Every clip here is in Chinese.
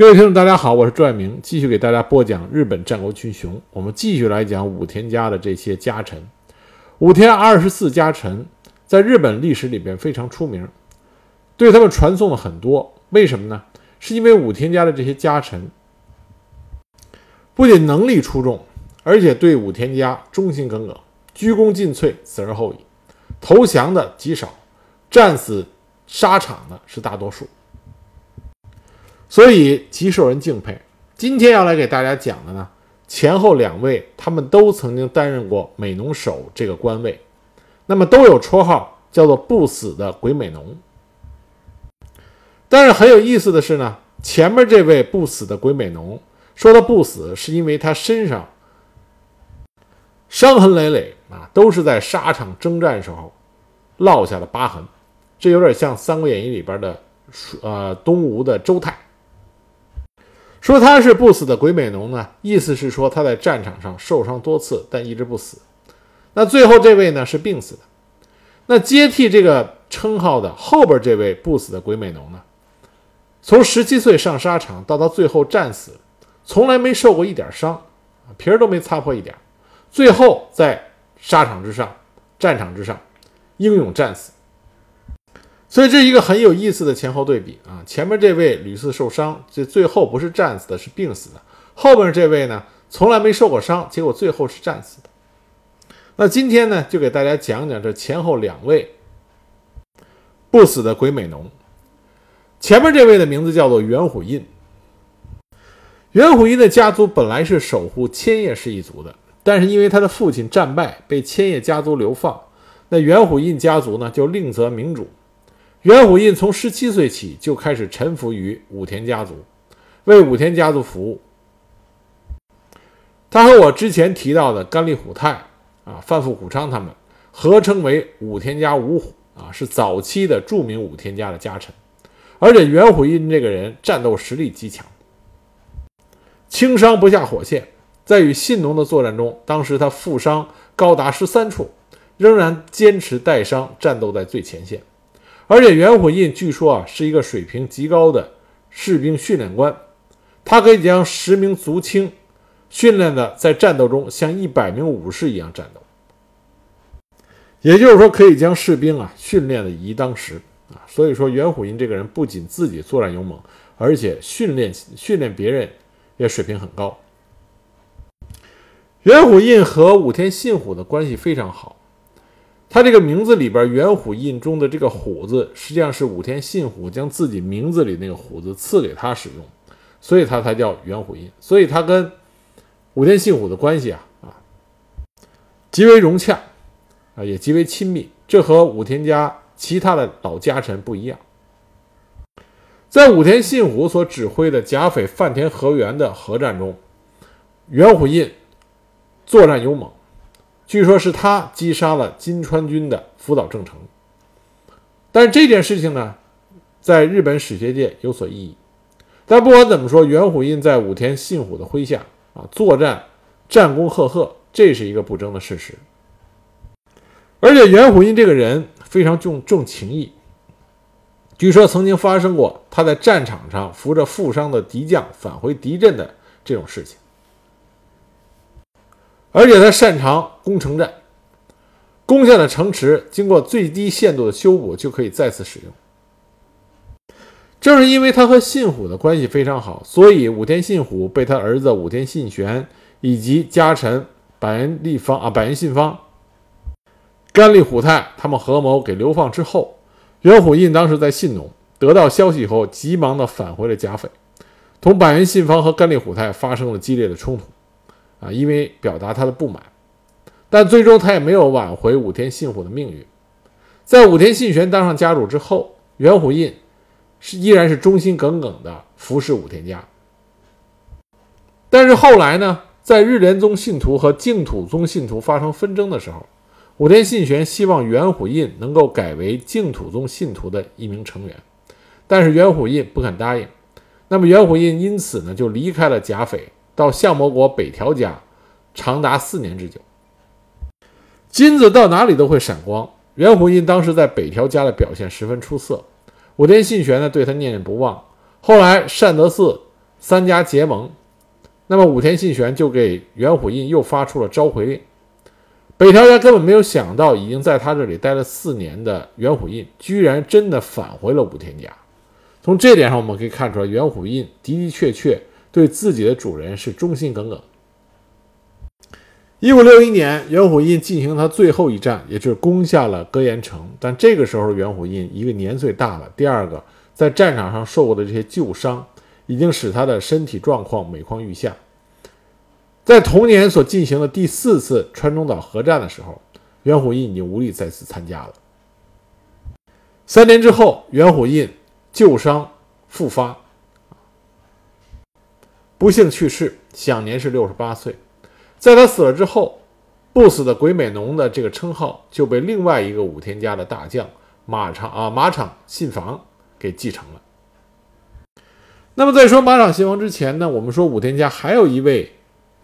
各位听众，大家好，我是朱爱明，继续给大家播讲日本战国群雄。我们继续来讲武田家的这些家臣。武田二十四家臣在日本历史里边非常出名，对他们传颂了很多。为什么呢？是因为武田家的这些家臣不仅能力出众，而且对武田家忠心耿耿，鞠躬尽瘁，死而后已。投降的极少，战死沙场的是大多数。所以极受人敬佩。今天要来给大家讲的呢，前后两位他们都曾经担任过美浓守这个官位，那么都有绰号叫做“不死的鬼美浓”。但是很有意思的是呢，前面这位不死的鬼美浓说他不死，是因为他身上伤痕累累啊，都是在沙场征战时候落下的疤痕，这有点像《三国演义》里边的呃东吴的周泰。说他是不死的鬼美浓呢，意思是说他在战场上受伤多次，但一直不死。那最后这位呢是病死的。那接替这个称号的后边这位不死的鬼美浓呢，从十七岁上沙场到他最后战死，从来没受过一点伤，皮儿都没擦破一点，最后在沙场之上、战场之上英勇战死。所以这是一个很有意思的前后对比啊，前面这位屡次受伤，这最后不是战死的，是病死的；后面这位呢，从来没受过伤，结果最后是战死的。那今天呢，就给大家讲讲这前后两位不死的鬼美浓。前面这位的名字叫做元虎印。元虎印的家族本来是守护千叶氏一族的，但是因为他的父亲战败，被千叶家族流放，那元虎印家族呢，就另择明主。元虎印从十七岁起就开始臣服于武田家族，为武田家族服务。他和我之前提到的甘利虎太啊、范富虎昌他们合称为武田家五虎啊，是早期的著名武田家的家臣。而且元虎印这个人战斗实力极强，轻伤不下火线。在与信浓的作战中，当时他负伤高达十三处，仍然坚持带伤战斗在最前线。而且元虎印据说啊是一个水平极高的士兵训练官，他可以将十名族青训练的在战斗中像一百名武士一样战斗，也就是说可以将士兵啊训练的以一当十啊。所以说元虎印这个人不仅自己作战勇猛，而且训练训练别人也水平很高。元虎印和武田信虎的关系非常好。他这个名字里边“元虎印”中的这个“虎”字，实际上是武田信虎将自己名字里那个“虎”字赐给他使用，所以他才叫元虎印。所以他跟武田信虎的关系啊啊极为融洽啊，也极为亲密。这和武田家其他的老家臣不一样。在武田信虎所指挥的甲斐饭田和元的合战中，元虎印作战勇猛。据说是他击杀了金川军的福岛正成，但这件事情呢，在日本史学界有所异议。但不管怎么说，元虎印在武田信虎的麾下啊作战战功赫赫，这是一个不争的事实。而且元虎印这个人非常重重情义，据说曾经发生过他在战场上扶着负伤的敌将返回敌阵的这种事情。而且他擅长攻城战，攻下的城池经过最低限度的修补就可以再次使用。正是因为他和信虎的关系非常好，所以武田信虎被他儿子武田信玄以及家臣板垣立方啊板垣信方、甘利虎太他们合谋给流放之后，元虎印当时在信浓得到消息以后，急忙的返回了甲斐，同板垣信方和甘利虎太发生了激烈的冲突。啊，因为表达他的不满，但最终他也没有挽回武田信虎的命运。在武田信玄当上家主之后，元虎印是依然是忠心耿耿的服侍武田家。但是后来呢，在日莲宗信徒和净土宗信徒发生纷争的时候，武田信玄希望元虎印能够改为净土宗信徒的一名成员，但是元虎印不肯答应。那么元虎印因此呢，就离开了甲斐。到相模国北条家，长达四年之久。金子到哪里都会闪光。元虎印当时在北条家的表现十分出色，武田信玄呢对他念念不忘。后来善德寺三家结盟，那么武田信玄就给袁虎印又发出了召回令。北条家根本没有想到，已经在他这里待了四年的袁虎印，居然真的返回了武田家。从这点上，我们可以看出来，袁虎印的的确确对自己的主人是忠心耿耿。一五六一年，袁虎印进行他最后一战，也就是攻下了歌岩城。但这个时候，袁虎印一个年岁大了，第二个在战场上受过的这些旧伤，已经使他的身体状况每况愈下。在同年所进行的第四次川中岛合战的时候，袁虎印已经无力再次参加了。三年之后，袁虎印旧伤复发，不幸去世，享年是六十八岁。在他死了之后，不死的鬼美浓的这个称号就被另外一个武田家的大将马场啊马场信房给继承了。那么在说马场信房之前呢，我们说武田家还有一位。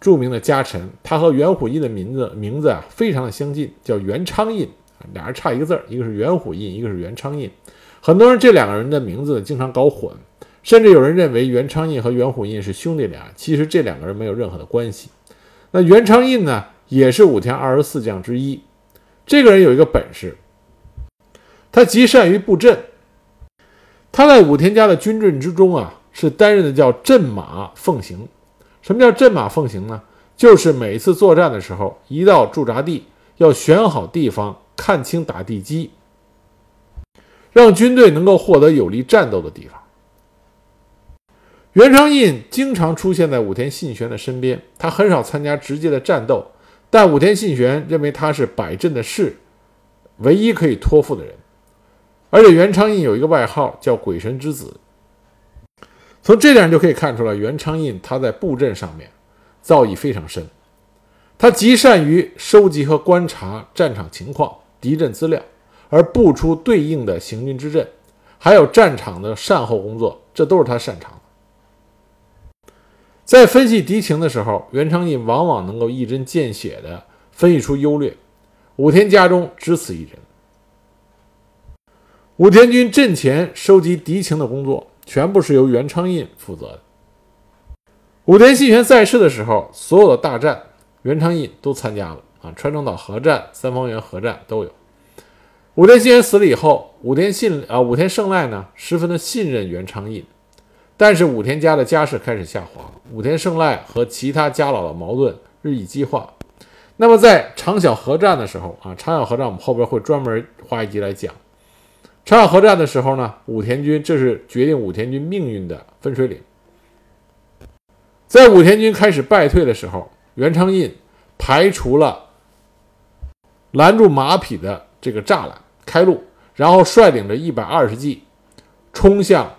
著名的家臣，他和袁虎印的名字名字啊非常的相近，叫袁昌印，俩人差一个字儿，一个是袁虎印，一个是袁昌印。很多人这两个人的名字经常搞混，甚至有人认为袁昌印和袁虎印是兄弟俩，其实这两个人没有任何的关系。那袁昌印呢，也是武田二十四将之一。这个人有一个本事，他极善于布阵。他在武田家的军阵之中啊，是担任的叫阵马奉行。什么叫阵马奉行呢？就是每次作战的时候，一到驻扎地，要选好地方，看清打地基，让军队能够获得有利战斗的地方。袁昌印经常出现在武田信玄的身边，他很少参加直接的战斗，但武田信玄认为他是摆阵的士，唯一可以托付的人。而且袁昌印有一个外号叫“鬼神之子”。从这点就可以看出来，袁昌印他在布阵上面造诣非常深，他极善于收集和观察战场情况、敌阵资料，而布出对应的行军之阵，还有战场的善后工作，这都是他擅长的。在分析敌情的时候，袁昌印往往能够一针见血地分析出优劣。武田家中只此一人。武田军阵前收集敌情的工作。全部是由袁昌印负责的。武田信玄在世的时候，所有的大战，袁昌印都参加了啊，川中岛合战、三方原合战都有。武田信玄死了以后，武田信啊，武田胜赖呢，十分的信任袁昌印，但是武田家的家世开始下滑，武田胜赖和其他家老的矛盾日益激化。那么在长小合战的时候啊，长小合战我们后边会专门花一集来讲。长小合战的时候呢，武田军这是决定武田军命运的分水岭。在武田军开始败退的时候，袁昌印排除了拦住马匹的这个栅栏，开路，然后率领着一百二十骑冲向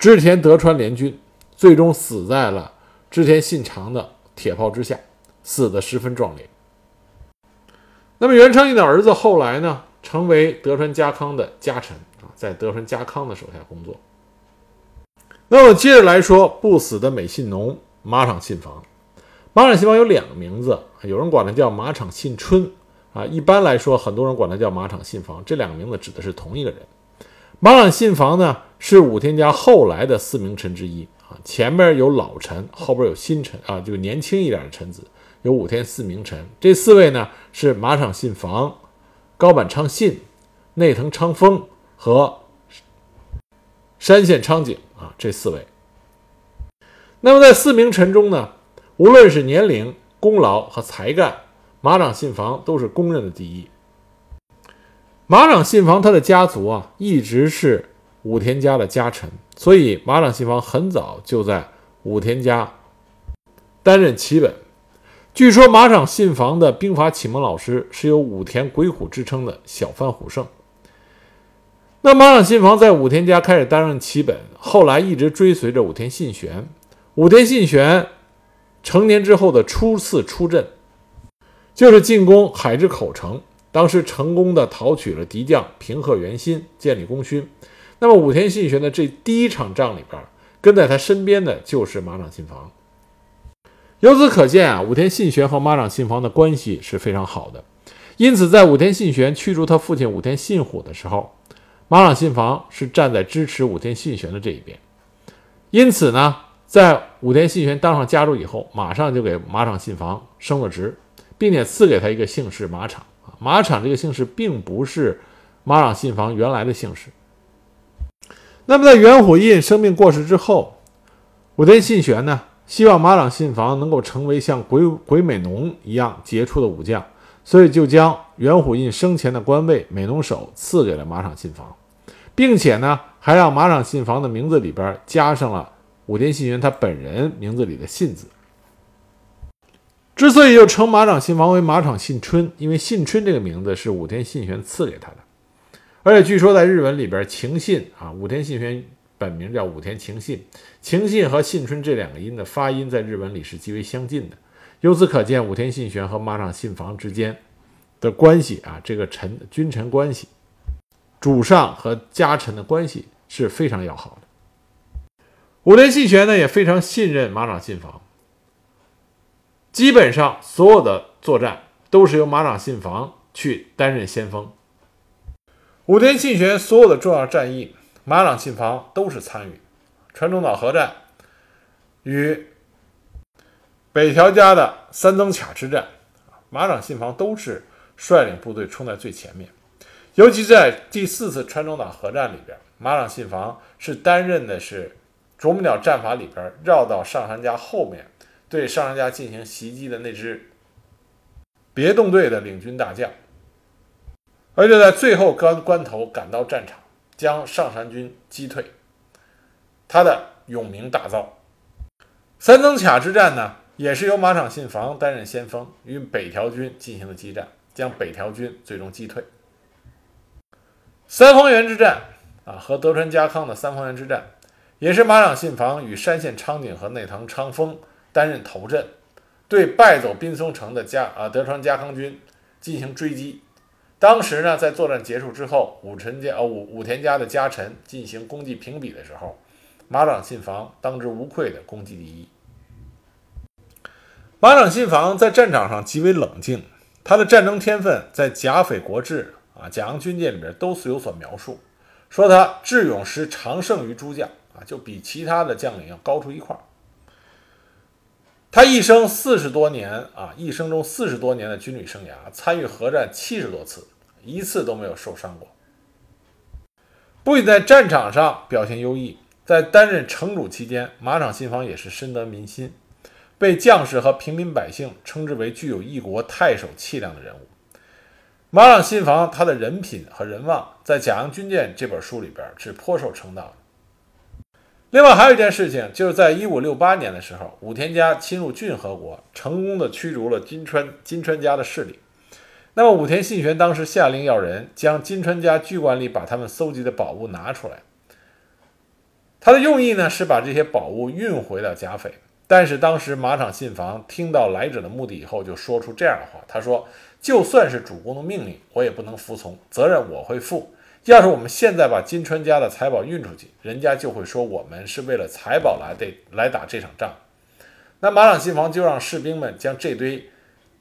织田德川联军，最终死在了织田信长的铁炮之下，死得十分壮烈。那么袁昌印的儿子后来呢？成为德川家康的家臣啊，在德川家康的手下工作。那么接着来说，不死的美信浓马场信房。马场信房有两个名字，有人管他叫马场信春啊，一般来说，很多人管他叫马场信房。这两个名字指的是同一个人。马场信房呢，是武田家后来的四名臣之一啊，前面有老臣，后边有新臣啊，就年轻一点的臣子，有武田四名臣。这四位呢，是马场信房。高坂昌信、内藤昌丰和山县昌景啊，这四位。那么在四名臣中呢，无论是年龄、功劳和才干，马场信房都是公认的第一。马场信房他的家族啊，一直是武田家的家臣，所以马场信房很早就在武田家担任旗本。据说马场信房的兵法启蒙老师是有武田鬼虎之称的小番虎胜。那马场信房在武田家开始担任旗本，后来一直追随着武田信玄。武田信玄成年之后的初次出阵，就是进攻海之口城，当时成功的讨取了敌将平贺元心，建立功勋。那么武田信玄的这第一场仗里边，跟在他身边的就是马场信房。由此可见啊，武田信玄和马场信房的关系是非常好的。因此，在武田信玄驱逐他父亲武田信虎的时候，马场信房是站在支持武田信玄的这一边。因此呢，在武田信玄当上家主以后，马上就给马场信房升了职，并且赐给他一个姓氏马场。马场这个姓氏并不是马场信房原来的姓氏。那么在元虎印生病过世之后，武田信玄呢，希望马场信房能够成为像鬼鬼美浓一样杰出的武将，所以就将元虎印生前的官位美浓守赐给了马场信房，并且呢，还让马场信房的名字里边加上了武田信玄他本人名字里的信字。之所以又称马场信房为马场信春，因为信春这个名字是武田信玄赐给他的。而且据说在日文里边，晴信啊，武田信玄本名叫武田晴信，晴信和信春这两个音的发音在日文里是极为相近的。由此可见，武田信玄和马场信房之间的关系啊，这个臣君臣关系，主上和家臣的关系是非常要好的。武田信玄呢也非常信任马场信房，基本上所有的作战都是由马场信房去担任先锋。武田信玄所有的重要战役，马场信房都是参与。川中岛合战与北条家的三曾卡之战，马场信房都是率领部队冲在最前面。尤其在第四次川中岛合战里边，马场信房是担任的是啄木鸟战法里边绕到上杉家后面，对上杉家进行袭击的那支别动队的领军大将。而且在最后关关头赶到战场，将上杉军击退，他的永名大噪。三曾卡之战呢，也是由马场信房担任先锋，与北条军进行了激战，将北条军最终击退。三方原之战啊，和德川家康的三方原之战，也是马场信房与山县昌景和内藤昌丰担任头阵，对败走滨松城的家啊德川家康军进行追击。当时呢，在作战结束之后，武臣家呃武武田家的家臣进行功绩评比的时候，马场信房当之无愧的功绩第一。马场信房在战场上极为冷静，他的战争天分在《甲斐国志》啊《甲阳军舰》里边都是有所描述，说他智勇时常胜于诸将啊，就比其他的将领要高出一块儿。他一生四十多年啊，一生中四十多年的军旅生涯，参与核战七十多次，一次都没有受伤过。不仅在战场上表现优异，在担任城主期间，马场信房也是深得民心，被将士和平民百姓称之为具有一国太守气量的人物。马场信房他的人品和人望，在《甲阳军舰》这本书里边是颇受称道的。另外还有一件事情，就是在一五六八年的时候，武田家侵入骏河国，成功的驱逐了金川金川家的势力。那么武田信玄当时下令要人将金川家居馆里把他们搜集的宝物拿出来。他的用意呢是把这些宝物运回到甲斐。但是当时马场信房听到来者的目的以后，就说出这样的话：“他说，就算是主公的命令，我也不能服从，责任我会负。”要是我们现在把金川家的财宝运出去，人家就会说我们是为了财宝来的来打这场仗。那马场信房就让士兵们将这堆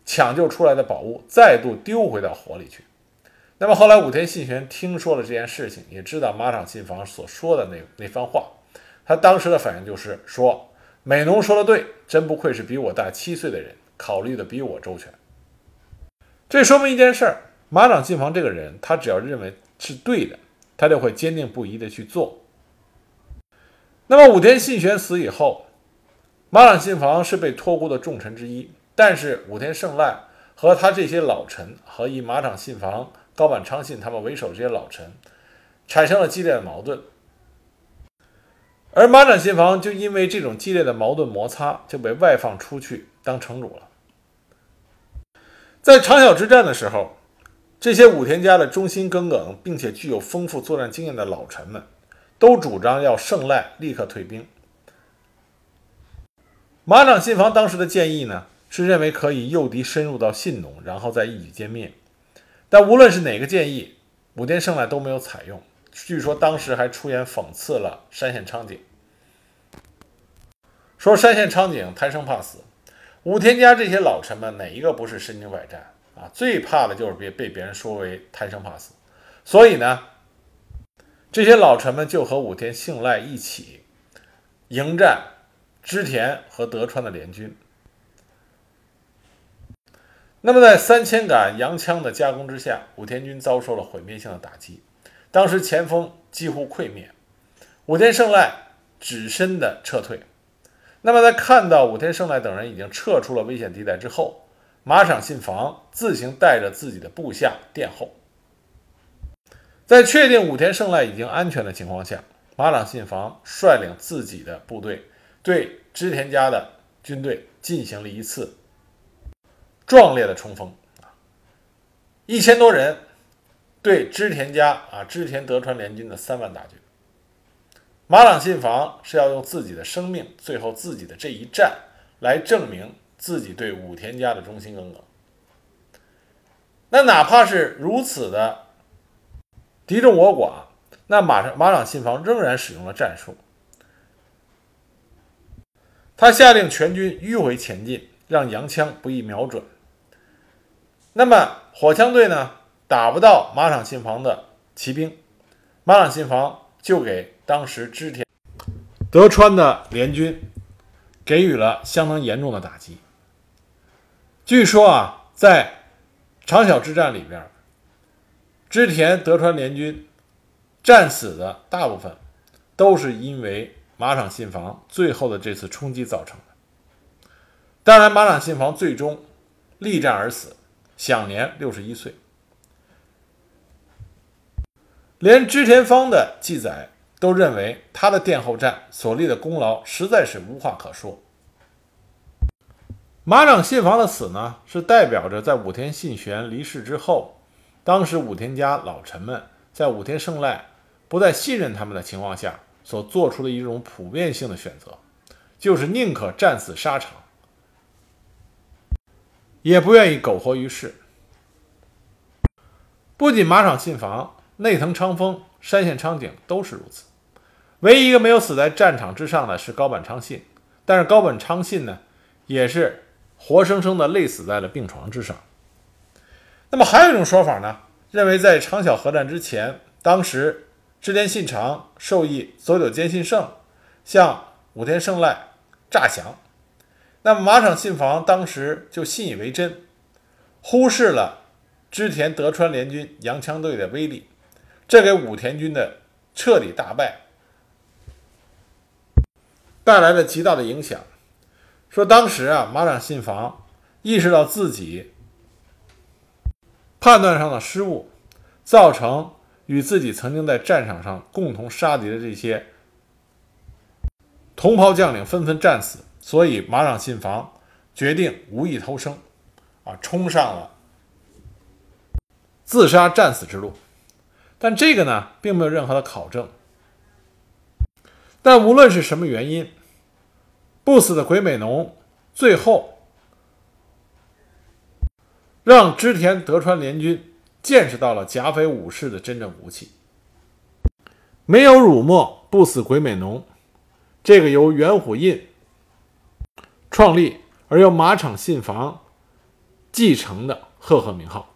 抢救出来的宝物再度丢回到火里去。那么后来武田信玄听说了这件事情，也知道马场信房所说的那那番话，他当时的反应就是说：“美浓说的对，真不愧是比我大七岁的人，考虑的比我周全。”这说明一件事儿：马场信房这个人，他只要认为。是对的，他就会坚定不移的去做。那么武田信玄死以后，马场信房是被托孤的重臣之一，但是武田胜赖和他这些老臣和以马场信房、高坂昌信他们为首的这些老臣产生了激烈的矛盾，而马场信房就因为这种激烈的矛盾摩擦，就被外放出去当城主了。在长筱之战的时候。这些武田家的忠心耿耿，并且具有丰富作战经验的老臣们，都主张要胜赖立刻退兵。马场信房当时的建议呢，是认为可以诱敌深入到信浓，然后再一举歼灭。但无论是哪个建议，武田胜赖都没有采用。据说当时还出言讽刺了山县昌景，说山县昌景贪生怕死，武田家这些老臣们哪一个不是身经百战？啊，最怕的就是别被别人说为贪生怕死，所以呢，这些老臣们就和武田信赖一起迎战织田和德川的联军。那么，在三千杆洋枪的夹攻之下，武田军遭受了毁灭性的打击，当时前锋几乎溃灭，武田胜赖只身的撤退。那么，在看到武田胜赖等人已经撤出了危险地带之后，马场信房自行带着自己的部下殿后。在确定武田胜赖已经安全的情况下，马场信房率领自己的部队对织田家的军队进行了一次。壮烈的冲锋！一千多人对织田家啊织田德川联军的三万大军，马朗信房是要用自己的生命，最后自己的这一战来证明自己对武田家的忠心耿耿。那哪怕是如此的敌众我寡，那马上马场信房仍然使用了战术，他下令全军迂回前进，让洋枪不易瞄准。那么火枪队呢，打不到马场信房的骑兵，马场信房就给当时织田德川的联军给予了相当严重的打击。据说啊，在长筱之战里边，织田德川联军战死的大部分都是因为马场信房最后的这次冲击造成的。当然，马场信房最终力战而死。享年六十一岁，连织田方的记载都认为他的殿后战所立的功劳实在是无话可说。马场信房的死呢，是代表着在武田信玄离世之后，当时武田家老臣们在武田胜赖不再信任他们的情况下所做出的一种普遍性的选择，就是宁可战死沙场。也不愿意苟活于世。不仅马场信房、内藤昌丰、山县昌景都是如此，唯一一个没有死在战场之上的是高坂昌信。但是高坂昌信呢，也是活生生的累死在了病床之上。那么还有一种说法呢，认为在长筱河战之前，当时织田信长授意佐久间信胜向武田胜赖诈降。那么马场信房当时就信以为真，忽视了织田德川联军洋枪队的威力，这给武田军的彻底大败带来了极大的影响。说当时啊，马场信房意识到自己判断上的失误，造成与自己曾经在战场上共同杀敌的这些同袍将领纷纷战死。所以马场信房决定无意偷生，啊，冲上了自杀战死之路。但这个呢，并没有任何的考证。但无论是什么原因，不死的鬼美浓最后让织田德川联军见识到了甲斐武士的真正武器。没有辱没不死鬼美浓，这个由元虎印。创立而由马场信房继承的赫赫名号。